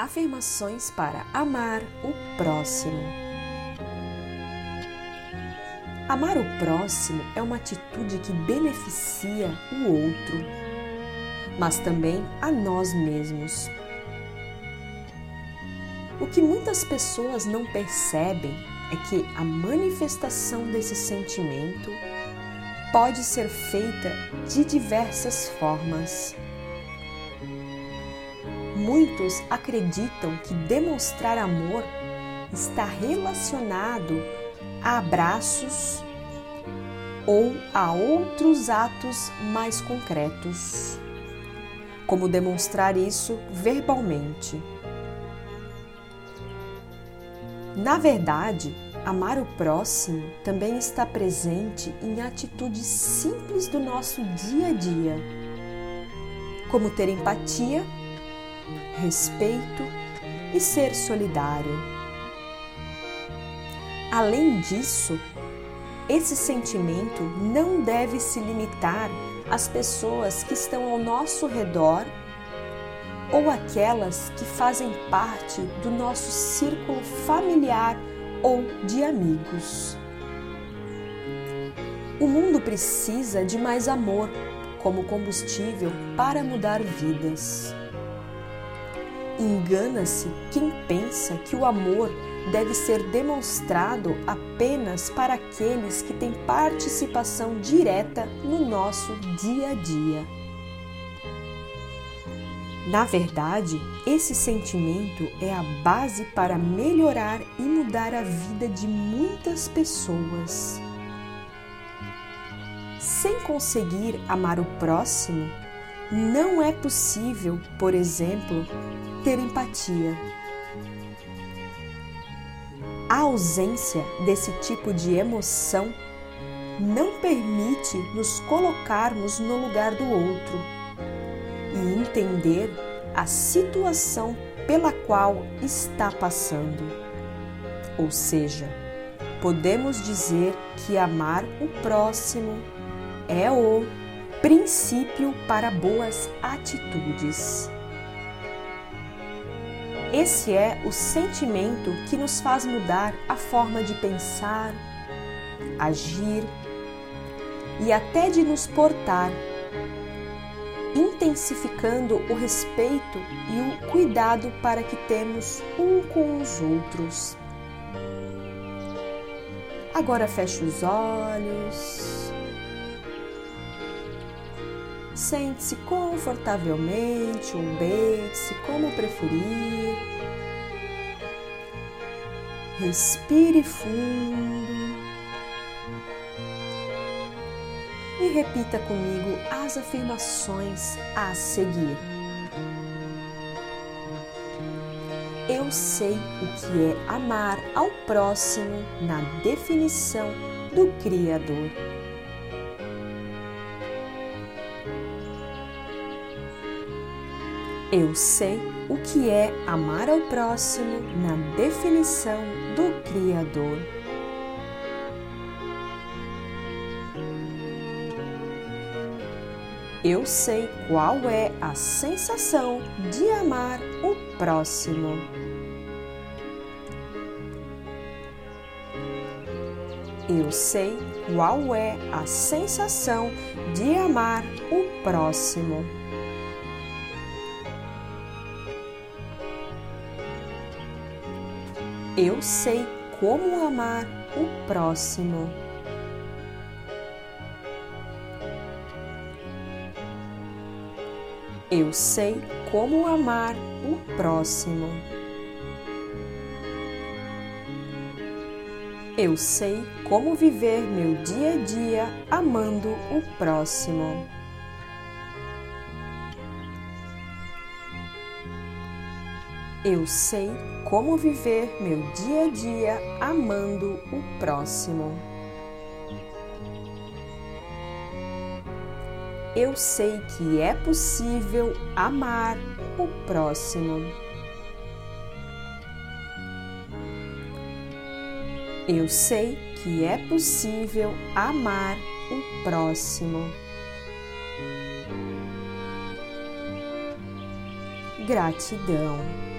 Afirmações para amar o próximo. Amar o próximo é uma atitude que beneficia o outro, mas também a nós mesmos. O que muitas pessoas não percebem é que a manifestação desse sentimento pode ser feita de diversas formas. Muitos acreditam que demonstrar amor está relacionado a abraços ou a outros atos mais concretos, como demonstrar isso verbalmente. Na verdade, amar o próximo também está presente em atitudes simples do nosso dia a dia, como ter empatia, respeito e ser solidário. Além disso, esse sentimento não deve se limitar às pessoas que estão ao nosso redor ou aquelas que fazem parte do nosso círculo familiar ou de amigos. O mundo precisa de mais amor como combustível para mudar vidas. Engana-se quem pensa que o amor deve ser demonstrado apenas para aqueles que têm participação direta no nosso dia a dia. Na verdade, esse sentimento é a base para melhorar e mudar a vida de muitas pessoas. Sem conseguir amar o próximo, não é possível, por exemplo, ter empatia. A ausência desse tipo de emoção não permite nos colocarmos no lugar do outro e entender a situação pela qual está passando. Ou seja, podemos dizer que amar o próximo é o princípio para boas atitudes. Esse é o sentimento que nos faz mudar a forma de pensar, agir e até de nos portar intensificando o respeito e o cuidado para que temos um com os outros. Agora feche os olhos. Sente-se confortavelmente ou deite-se como preferir. Respire fundo. e repita comigo as afirmações a seguir. Eu sei o que é amar ao próximo na definição do Criador. Eu sei o que é amar ao próximo na definição do Criador. Eu sei qual é a sensação de amar o próximo. Eu sei qual é a sensação de amar o próximo. Eu sei como amar o próximo. Eu sei como amar o próximo. Eu sei como viver meu dia a dia amando o próximo. Eu sei como viver meu dia a dia amando o próximo. eu sei que é possível amar o próximo. Eu sei que é possível amar o próximo. Gratidão.